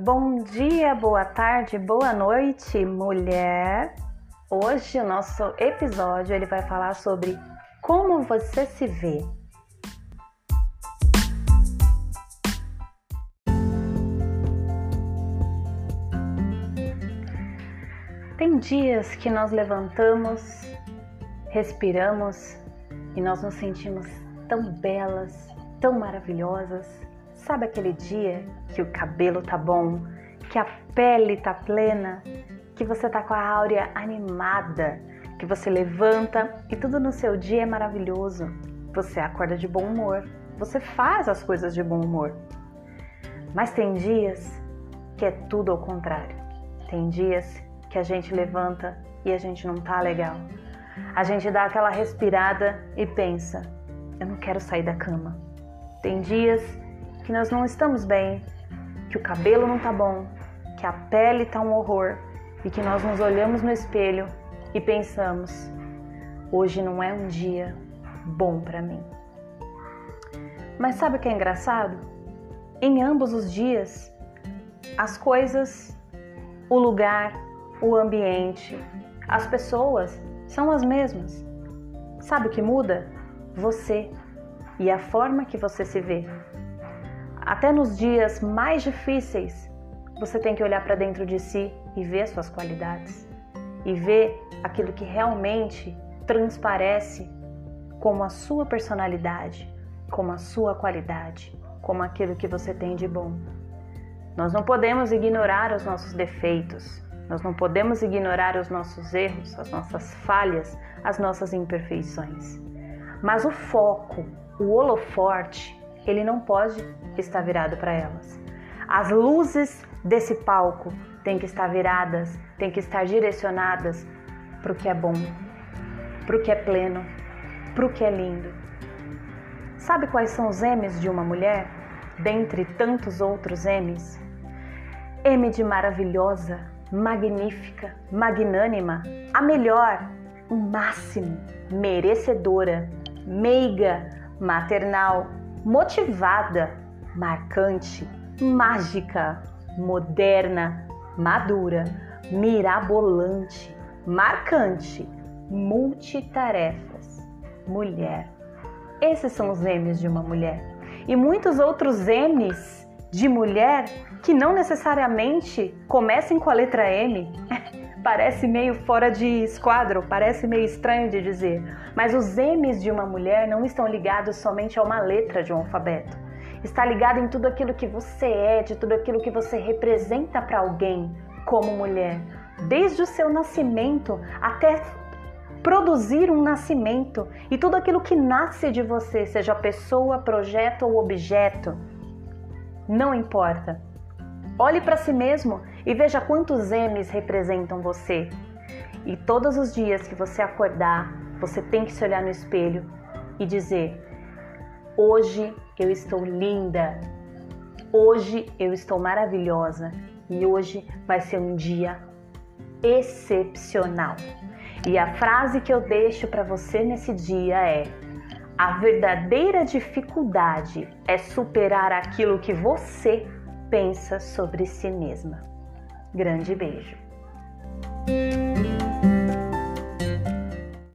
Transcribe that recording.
Bom dia, boa tarde, boa noite, mulher. Hoje o nosso episódio ele vai falar sobre como você se vê. Tem dias que nós levantamos, respiramos e nós nos sentimos tão belas, tão maravilhosas. Sabe aquele dia que o cabelo tá bom, que a pele tá plena, que você tá com a áurea animada, que você levanta e tudo no seu dia é maravilhoso. Você acorda de bom humor, você faz as coisas de bom humor. Mas tem dias que é tudo ao contrário. Tem dias que a gente levanta e a gente não tá legal. A gente dá aquela respirada e pensa: eu não quero sair da cama. Tem dias que nós não estamos bem, que o cabelo não tá bom, que a pele tá um horror e que nós nos olhamos no espelho e pensamos: hoje não é um dia bom para mim. Mas sabe o que é engraçado? Em ambos os dias, as coisas, o lugar, o ambiente, as pessoas são as mesmas. Sabe o que muda? Você e a forma que você se vê. Até nos dias mais difíceis, você tem que olhar para dentro de si e ver suas qualidades e ver aquilo que realmente transparece como a sua personalidade, como a sua qualidade, como aquilo que você tem de bom. Nós não podemos ignorar os nossos defeitos, nós não podemos ignorar os nossos erros, as nossas falhas, as nossas imperfeições. Mas o foco, o holoforte, ele não pode estar virado para elas. As luzes desse palco têm que estar viradas, têm que estar direcionadas para o que é bom, para o que é pleno, para o que é lindo. Sabe quais são os M's de uma mulher? Dentre tantos outros M's? M de maravilhosa, magnífica, magnânima, a melhor, o máximo, merecedora, meiga, maternal, motivada, marcante, mágica, moderna, madura, mirabolante, marcante, multitarefas, mulher. Esses são os M's de uma mulher. E muitos outros M's de mulher que não necessariamente comecem com a letra M. parece meio fora de esquadro, parece meio estranho de dizer, mas os M's de uma mulher não estão ligados somente a uma letra de um alfabeto. Está ligado em tudo aquilo que você é, de tudo aquilo que você representa para alguém como mulher, desde o seu nascimento até produzir um nascimento e tudo aquilo que nasce de você, seja pessoa, projeto ou objeto não importa. Olhe para si mesmo e veja quantos M's representam você. E todos os dias que você acordar, você tem que se olhar no espelho e dizer: Hoje eu estou linda, hoje eu estou maravilhosa e hoje vai ser um dia excepcional. E a frase que eu deixo para você nesse dia é: a verdadeira dificuldade é superar aquilo que você pensa sobre si mesma. Grande beijo.